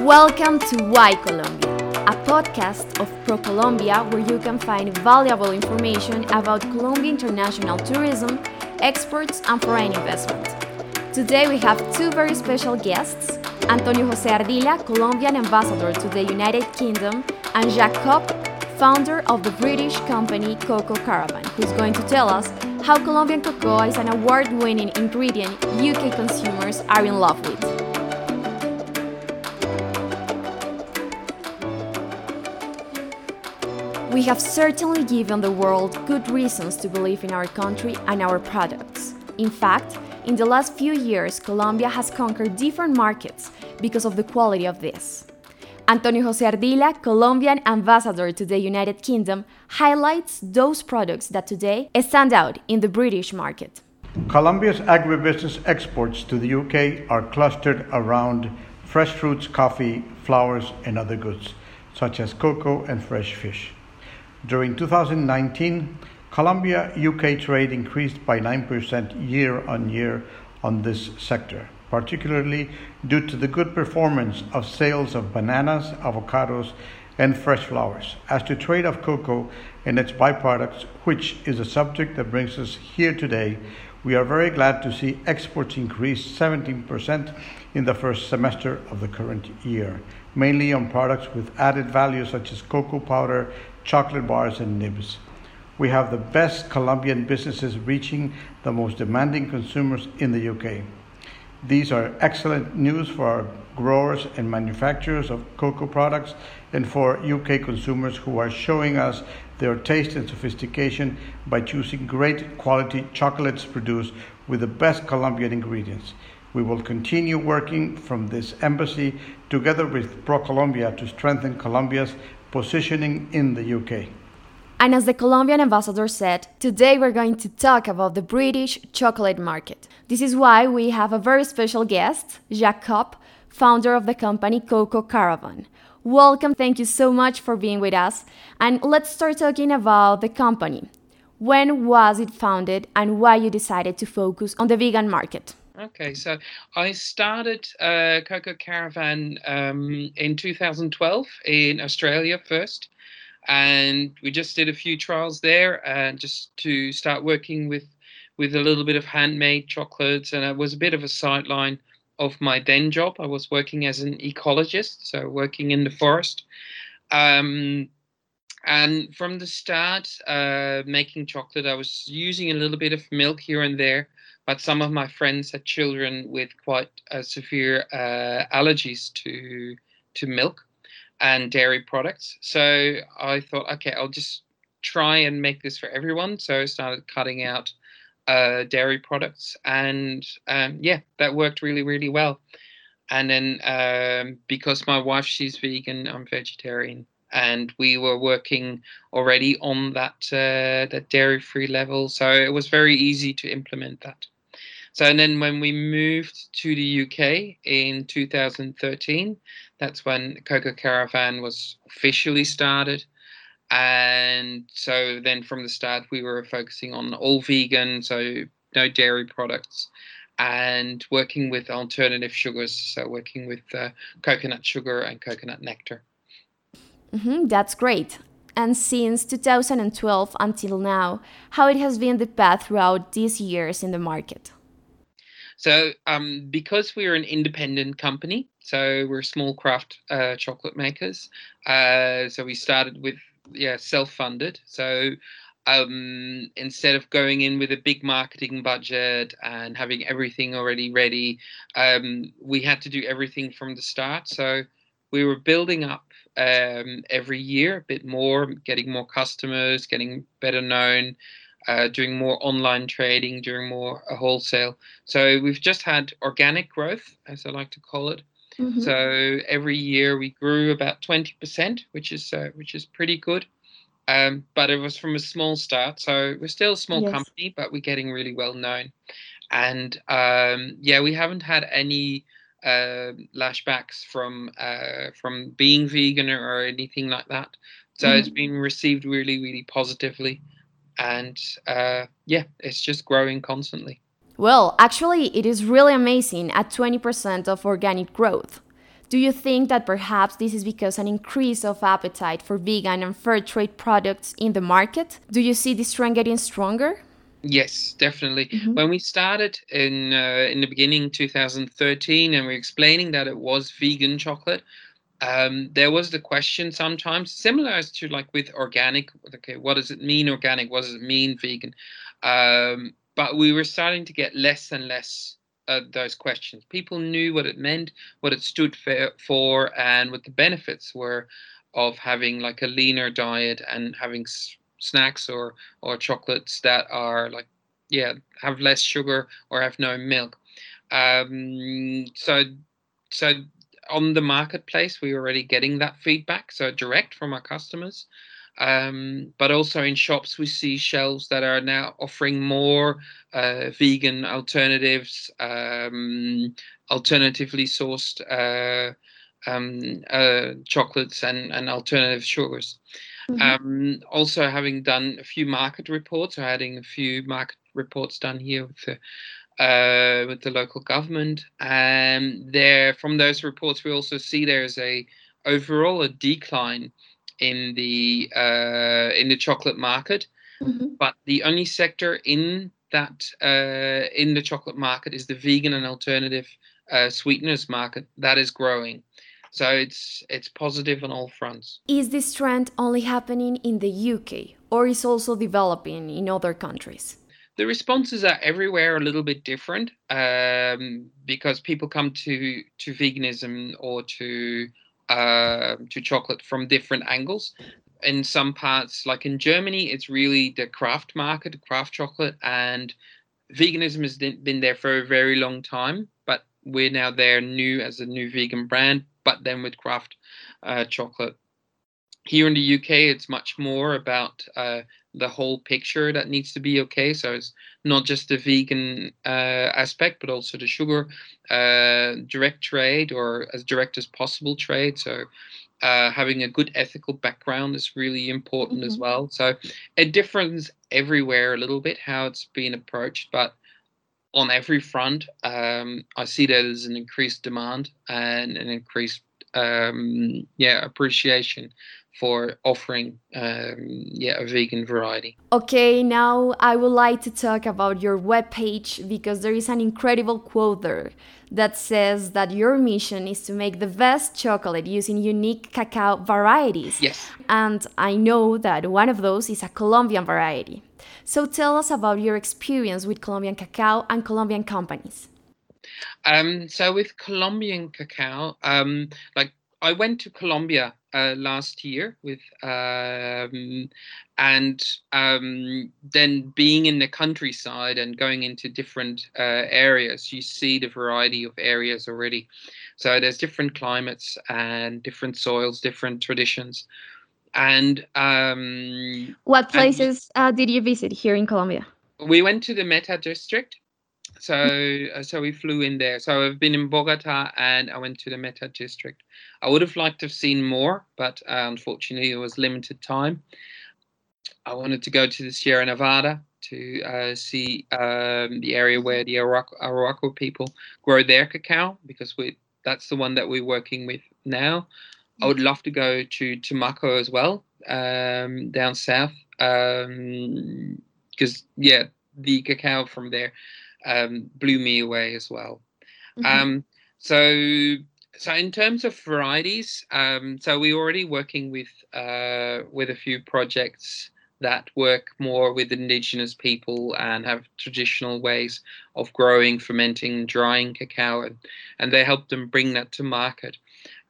Welcome to Why Colombia, a podcast of ProColombia where you can find valuable information about Colombia international tourism, exports, and foreign investment. Today we have two very special guests Antonio Jose Ardila, Colombian ambassador to the United Kingdom, and Copp, founder of the British company Cocoa Caravan, who's going to tell us how Colombian cocoa is an award winning ingredient UK consumers are in love with. We have certainly given the world good reasons to believe in our country and our products. In fact, in the last few years, Colombia has conquered different markets because of the quality of this. Antonio Jose Ardila, Colombian ambassador to the United Kingdom, highlights those products that today stand out in the British market. Colombia's agribusiness exports to the UK are clustered around fresh fruits, coffee, flowers, and other goods, such as cocoa and fresh fish. During 2019, Colombia UK trade increased by 9% year on year on this sector particularly due to the good performance of sales of bananas, avocados, and fresh flowers. As to trade of cocoa and its byproducts, which is a subject that brings us here today, we are very glad to see exports increase 17% in the first semester of the current year, mainly on products with added value such as cocoa powder, chocolate bars, and nibs. We have the best Colombian businesses reaching the most demanding consumers in the UK. These are excellent news for our growers and manufacturers of cocoa products and for UK consumers who are showing us their taste and sophistication by choosing great quality chocolates produced with the best Colombian ingredients. We will continue working from this embassy together with ProColombia to strengthen Colombia's positioning in the UK. And as the Colombian ambassador said, today we're going to talk about the British chocolate market. This is why we have a very special guest, Copp, founder of the company Coco Caravan. Welcome, thank you so much for being with us. And let's start talking about the company. When was it founded and why you decided to focus on the vegan market? Okay, so I started uh, Cocoa Caravan um, in 2012 in Australia first and we just did a few trials there and just to start working with with a little bit of handmade chocolates and it was a bit of a sideline of my then job. I was working as an ecologist so working in the forest um, and from the start uh, making chocolate i was using a little bit of milk here and there but some of my friends had children with quite uh, severe uh, allergies to to milk and dairy products. So I thought, okay, I'll just try and make this for everyone. So I started cutting out uh, dairy products, and um, yeah, that worked really, really well. And then um, because my wife she's vegan, I'm vegetarian, and we were working already on that uh, that dairy free level, so it was very easy to implement that. So, and then when we moved to the UK in 2013, that's when Cocoa Caravan was officially started. And so then from the start, we were focusing on all vegan, so no dairy products, and working with alternative sugars, so working with uh, coconut sugar and coconut nectar. Mm-hmm, that's great. And since 2012 until now, how it has been the path throughout these years in the market? So, um, because we're an independent company, so we're small craft uh, chocolate makers. Uh, so we started with yeah self-funded. So um, instead of going in with a big marketing budget and having everything already ready, um, we had to do everything from the start. So we were building up um, every year a bit more, getting more customers, getting better known, uh, doing more online trading, doing more uh, wholesale. So we've just had organic growth, as I like to call it. Mm-hmm. So every year we grew about twenty percent, which is uh, which is pretty good. Um, but it was from a small start, so we're still a small yes. company, but we're getting really well known. And um, yeah, we haven't had any uh, lashbacks from uh, from being vegan or anything like that. So mm-hmm. it's been received really, really positively and uh, yeah, it's just growing constantly. Well, actually, it is really amazing at 20% of organic growth. Do you think that perhaps this is because an increase of appetite for vegan and fair trade products in the market? Do you see this trend getting stronger? Yes, definitely. Mm-hmm. When we started in uh, in the beginning 2013 and we are explaining that it was vegan chocolate, um, there was the question sometimes similar as to like with organic. Okay, what does it mean organic? What does it mean vegan? Um, but we were starting to get less and less of those questions. People knew what it meant, what it stood for, for and what the benefits were of having like a leaner diet and having snacks or or chocolates that are like yeah have less sugar or have no milk. Um, so so on the marketplace we're already getting that feedback so direct from our customers. Um, but also in shops we see shelves that are now offering more uh, vegan alternatives um, alternatively sourced uh, um, uh, chocolates and, and alternative sugars Mm-hmm. Um, also, having done a few market reports, or having a few market reports done here with the uh, with the local government, and there from those reports, we also see there's a overall a decline in the uh, in the chocolate market, mm-hmm. but the only sector in that uh, in the chocolate market is the vegan and alternative uh, sweeteners market that is growing. So it's it's positive on all fronts. Is this trend only happening in the UK or is also developing in other countries? The responses are everywhere a little bit different um, because people come to to veganism or to uh, to chocolate from different angles. In some parts, like in Germany, it's really the craft market, craft chocolate, and veganism has been there for a very long time. But we're now there new as a new vegan brand but then with craft uh, chocolate. Here in the UK, it's much more about uh, the whole picture that needs to be okay. So it's not just the vegan uh, aspect, but also the sugar, uh, direct trade or as direct as possible trade. So uh, having a good ethical background is really important mm-hmm. as well. So it differs everywhere a little bit how it's been approached, but on every front, um, I see that as an increased demand and an increased um, yeah appreciation for offering um, yeah a vegan variety. Okay, now I would like to talk about your webpage because there is an incredible quote there that says that your mission is to make the best chocolate using unique cacao varieties. Yes. And I know that one of those is a Colombian variety. So tell us about your experience with Colombian cacao and Colombian companies. Um, so with Colombian cacao, um, like I went to Colombia uh, last year with, um, and um, then being in the countryside and going into different uh, areas, you see the variety of areas already. So there's different climates and different soils, different traditions. And um, what places and, uh, did you visit here in Colombia? We went to the Meta district. So, uh, so we flew in there. So I've been in Bogota and I went to the Meta district. I would have liked to have seen more, but uh, unfortunately, it was limited time. I wanted to go to the Sierra Nevada to uh, see um, the area where the Arhuaco, Arhuaco people grow their cacao because we that's the one that we're working with now. I would love to go to Tumaco as well, um, down south, because um, yeah, the cacao from there um, blew me away as well. Mm-hmm. Um, so, so in terms of varieties, um, so we're already working with uh, with a few projects that work more with indigenous people and have traditional ways of growing, fermenting, drying cacao, and, and they help them bring that to market.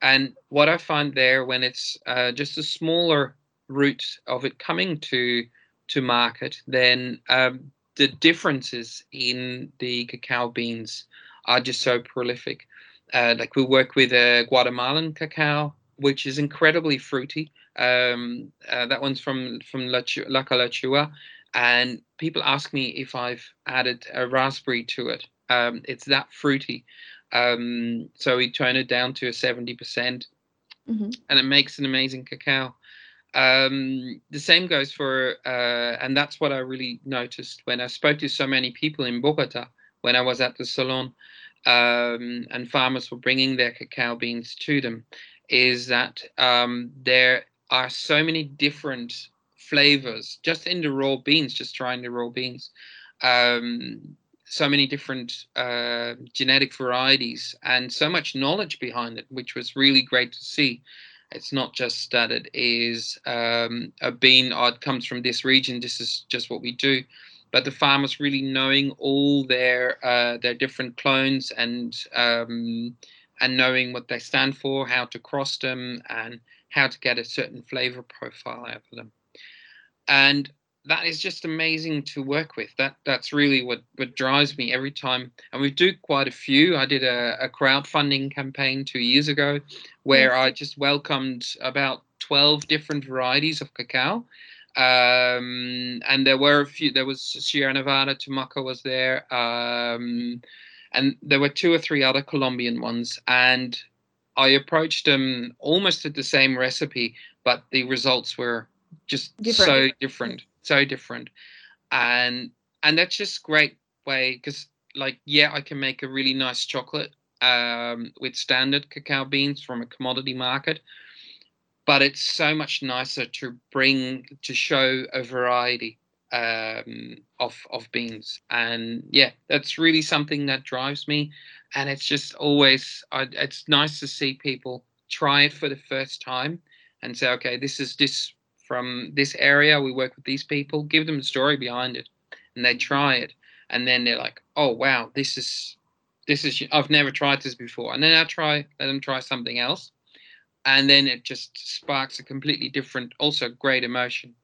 And what I find there, when it's uh, just a smaller route of it coming to to market, then um, the differences in the cacao beans are just so prolific. Uh, like we work with a Guatemalan cacao, which is incredibly fruity. Um, uh, that one's from from La, La Calachua, and people ask me if I've added a raspberry to it. Um, it's that fruity. Um, so we turn it down to a 70%, percent mm hmm and it makes an amazing cacao. Um, the same goes for, uh, and that's what I really noticed when I spoke to so many people in Bogota when I was at the salon. um, and farmers were bringing their cacao beans to them is that um, there are so many different flavors just in the raw beans, just trying the raw beans. Um, so many different uh, genetic varieties and so much knowledge behind it, which was really great to see. It's not just that it is um, a bean, oh, it comes from this region, this is just what we do but the farmers really knowing all their uh, their different clones and um, and knowing what they stand for, how to cross them, and how to get a certain flavor profile out of them. And that is just amazing to work with. That that's really what what drives me every time. And we do quite a few. I did a, a crowdfunding campaign two years ago, where I just welcomed about twelve different varieties of cacao um, and there were a few. There was Sierra Nevada, Tumaco was there, um, and there were two or three other Colombian ones. And I approached them almost at the same recipe, but the results were just different. so different, so different. And and that's just great way because like yeah, I can make a really nice chocolate um, with standard cacao beans from a commodity market but it's so much nicer to bring to show a variety um, of of beans, and yeah, that's really something that drives me. And it's just always I, it's nice to see people try it for the first time and say, okay, this is this from this area. We work with these people. Give them the story behind it, and they try it, and then they're like, oh wow, this is this is I've never tried this before, and then I try let them try something else and then it just sparks a completely different, also great emotion.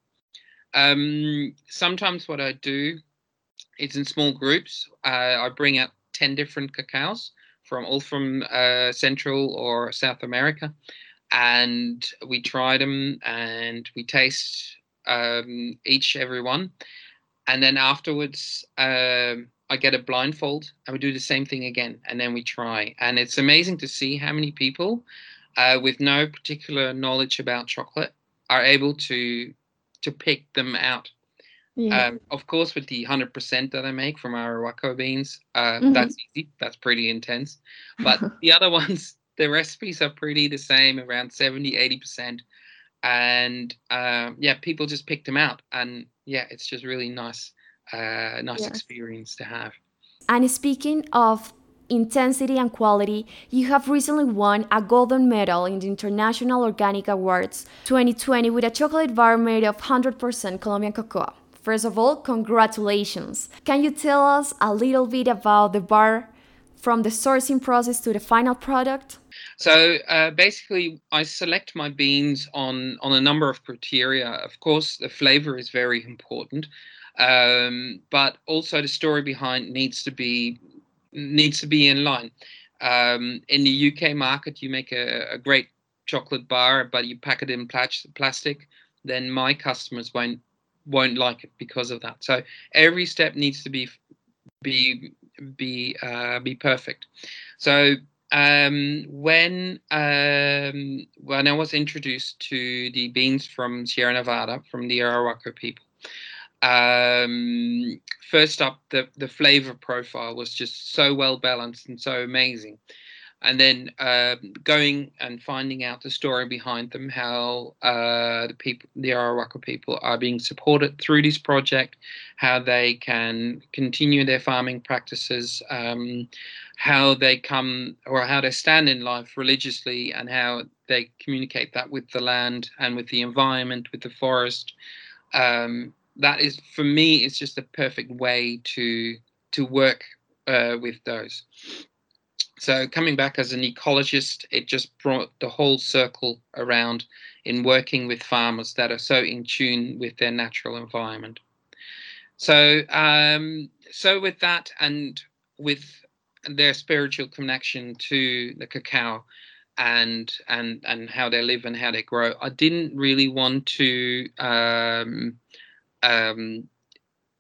Um, sometimes what I do is in small groups. Uh, I bring out ten different cacaos from all from uh, Central or South America, and we try them and we taste um, each every one, and then afterwards. Um, I get a blindfold and we do the same thing again and then we try and it's amazing to see how many people uh, with no particular knowledge about chocolate are able to to pick them out. Yeah. Um, of course, with the hundred percent that I make from Arhuaco beans, uh, mm-hmm. that's easy. That's pretty intense. But the other ones, the recipes are pretty the same, around 70, 80 percent. And um, yeah, people just pick them out, and yeah, it's just really nice, uh, nice experience to have. And speaking of intensity and quality, you have recently won a golden medal in the International Organic Awards 2020 with a chocolate bar made of 100% Colombian cocoa. First of all, congratulations! Can you tell us a little bit about the bar from the sourcing process to the final product? So uh, basically, I select my beans on on a number of criteria. Of course, the flavor is very important, um, but also the story behind needs to be needs to be in line. Um, in the UK market, you make a, a, great chocolate bar, but you pack it in plastic, then my customers won't won't like it because of that. So every step needs to be be be uh, be perfect. So um, when um, when I was introduced to the beans from Sierra Nevada from the Arhuaco people, um, first up, the the flavor profile was just so well balanced and so amazing, and then uh, going and finding out the story behind them, how uh, the people, the Arhuaco people, are being supported through this project, how they can continue their farming practices, um, how they come or how they stand in life religiously, and how they communicate that with the land and with the environment, with the forest. Um, that is for me it's just a perfect way to to work uh, with those so coming back as an ecologist it just brought the whole circle around in working with farmers that are so in tune with their natural environment so um, so with that and with their spiritual connection to the cacao and and and how they live and how they grow i didn't really want to um, um,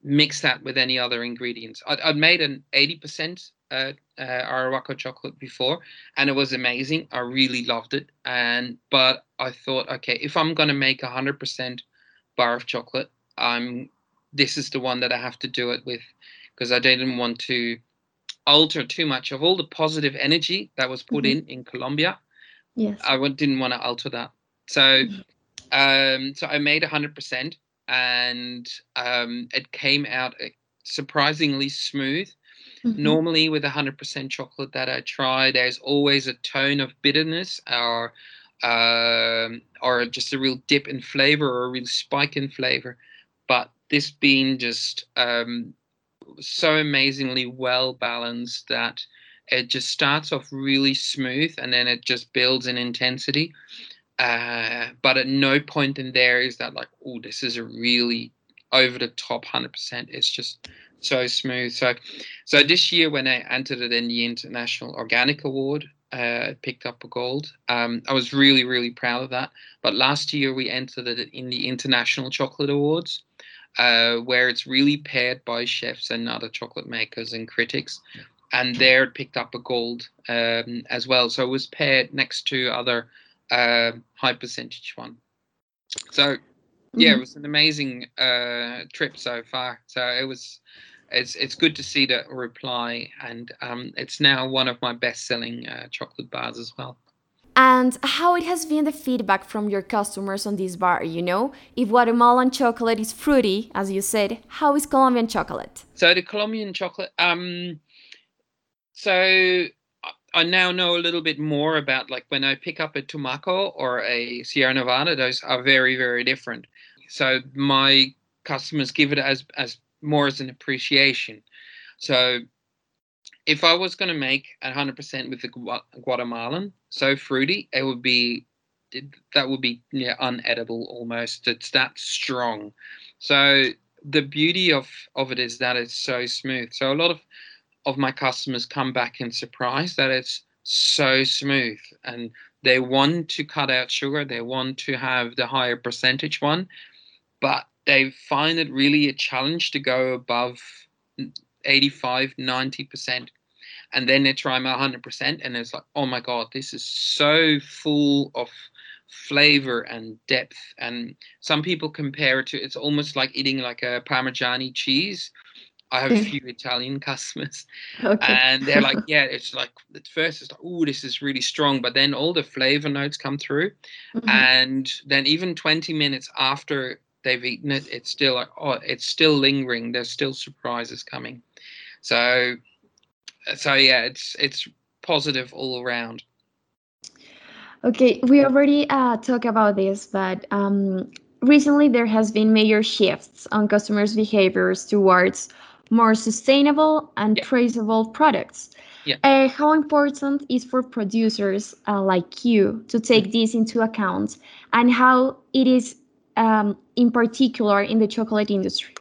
mix that with any other ingredients. I'd, I'd made an 80% uh, uh, Arhuaco chocolate before, and it was amazing. I really loved it. And but I thought, okay, if I'm gonna make a hundred percent bar of chocolate, I'm this is the one that I have to do it with because I didn't want to alter too much of all the positive energy that was put Mhm. in in Colombia. Yes. I didn't want to alter that. So, Mhm. um, so I made a hundred percent, and um, it came out uh, surprisingly smooth. Mhm. Normally, with hundred percent chocolate that I try, there's always a tone of bitterness or um, or just a real dip in flavor or a real spike in flavor. But this bean just um, so amazingly well balanced that it just starts off really smooth and then it just builds in intensity. Uh, but at no point in there is that like, oh, this is a really over the top 100%. It's just so smooth. So, so this year when I entered it in the International Organic Award, uh, picked up a gold. Um, I was really, really proud of that. But last year we entered it in the International Chocolate Awards, uh, where it's really paired by chefs and other chocolate makers and critics. And there it picked up a gold um, as well. So it was paired next to other uh, high percentage one. So yeah, it Mhm. was an amazing uh, trip so far. So it was, it's it's good to see the reply, and um, it's now one of my best-selling uh, chocolate bars as well. And how it has been the feedback from your customers on this bar, you know? If Guatemalan chocolate is fruity, as you said, how is Colombian chocolate? So the Colombian chocolate. Um, so I- I now know a little bit more about like when I pick up a Tumaco or a Sierra Nevada, those are very very different. So my customers give it as as more as an appreciation. So if I was going to make a hundred percent with the Gua- Guatemalan, so fruity, it would be that would be yeah, unedible almost. It's that strong. So the beauty of of it is that it's so smooth. So a lot of of my customers come back in surprise that it's so smooth and they want to cut out sugar they want to have the higher percentage one but they find it really a challenge to go above 85 90% and then they try my 100% and it's like oh my god this is so full of flavor and depth and some people compare it to it's almost like eating like a parmigiani cheese i have a few italian customers Okay. and they're like, yeah, it's like at first it's like, oh, this is really strong, but then all the flavor notes come through, Mhm. and then even 20 minutes after they've eaten it, it's still like, oh, it's still lingering. There's still surprises coming. So, so yeah, it's it's positive all around. Okay, we already uh, talked about this, but um, recently there has been major shifts on customers' behaviors towards more sustainable and Yeah. traceable products. Yeah. Uh, how important is for producers uh, like you to take this into account, and how it is um, in particular in the chocolate industry?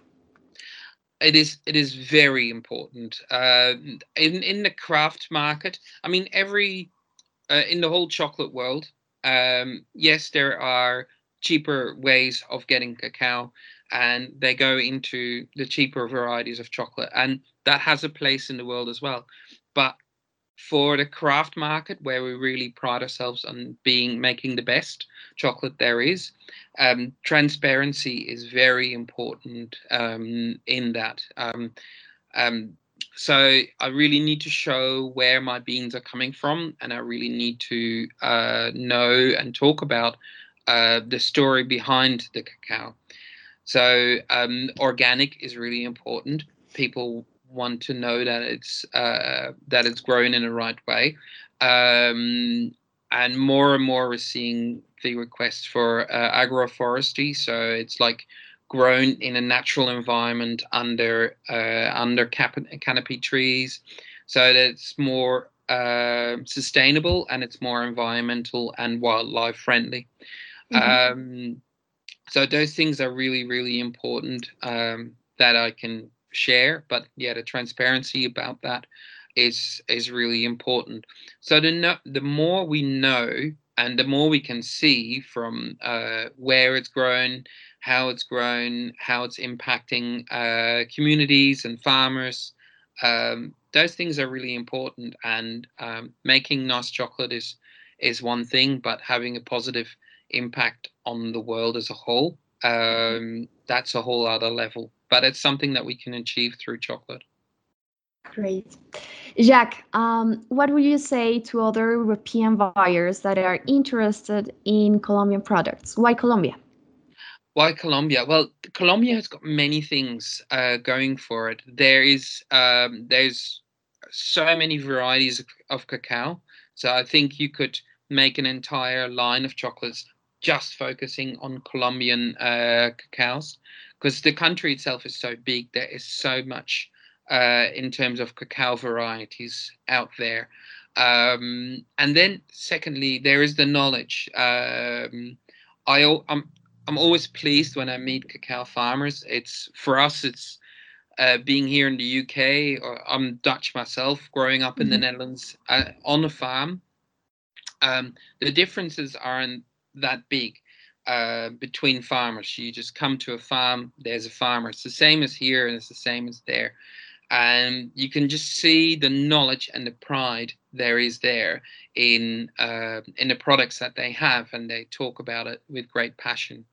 it is it is very important uh, in in the craft market. I mean, every uh, in the whole chocolate world. Um, yes, there are cheaper ways of getting cacao, and they go into the cheaper varieties of chocolate, and that has a place in the world as well. But for the craft market, where we really pride ourselves on being making the best chocolate there is, um, transparency is very important um, in that. Um, um, so I really need to show where my beans are coming from, and I really need to uh, know and talk about uh, the story behind the cacao. So um, organic is really important. People want to know that it's uh, that it's grown in the right way, um, and more and more we're seeing the requests for uh, agroforestry. So it's like grown in a natural environment under uh, under cap- canopy trees, so that it's more uh, sustainable and it's more environmental and wildlife friendly. Mhm. Um, so those things are really really important um, that I can share. But yeah, the transparency about that is is really important. So the no, the more we know and the more we can see from uh, where it's grown, how it's grown, how it's impacting uh, communities and farmers. Um, those things are really important, and um, making nice chocolate is is one thing, but having a positive impact on the world as a whole, um, that's a whole other level. But it's something that we can achieve through chocolate. Great. Jacques, um, what would you say to other European buyers that are interested in Colombian products? Why Colombia? Why Colombia? Well, Colombia has got many things uh, going for it. There is um, there's so many varieties of, of, cacao. So I think you could make an entire line of chocolates just focusing on Colombian uh, cacaos, because the country itself is so big. There is so much uh, in terms of cacao varieties out there. Um, and then, secondly, there is the knowledge. Um, I, I'm I'm always pleased when I meet cacao farmers. It's for us, it's uh, being here in the UK. Or I'm Dutch myself, growing up in mm-hmm. the Netherlands uh, on a farm. Um, the differences aren't that big uh, between farmers. You just come to a farm, there's a farmer. It's the same as here, and it's the same as there and you can just see the knowledge and the pride there is there in uh, in the products that they have, and they talk about it with great passion.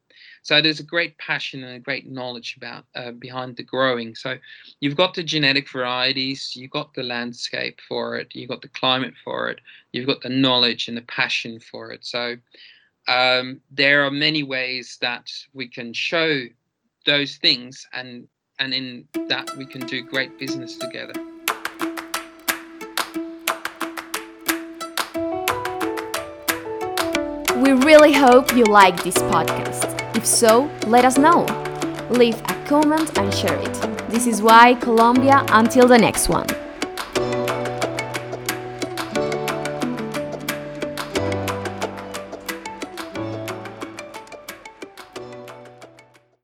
So there's a great passion and a great knowledge about uh, behind the growing. So you've got the genetic varieties, you've got the landscape for it, you've got the climate for it, you've got the knowledge and the passion for it. So um, there are many ways that we can show those things and and in that we can do great business together. We really hope you like this podcast. If so, let us know. Leave a comment and share it. This is why Colombia until the next one.